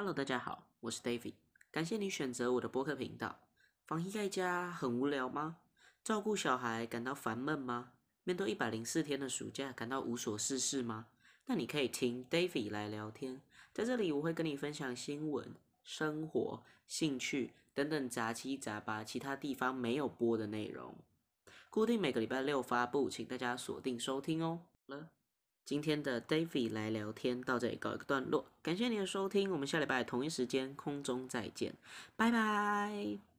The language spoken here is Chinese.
Hello，大家好，我是 David，感谢你选择我的播客频道。防疫在家很无聊吗？照顾小孩感到烦闷吗？面对一百零四天的暑假感到无所事事吗？那你可以听 David 来聊天，在这里我会跟你分享新闻、生活、兴趣等等杂七杂八其他地方没有播的内容。固定每个礼拜六发布，请大家锁定收听哦。了。今天的 David 来聊天到这里告一个段落，感谢你的收听，我们下礼拜同一时间空中再见，拜拜。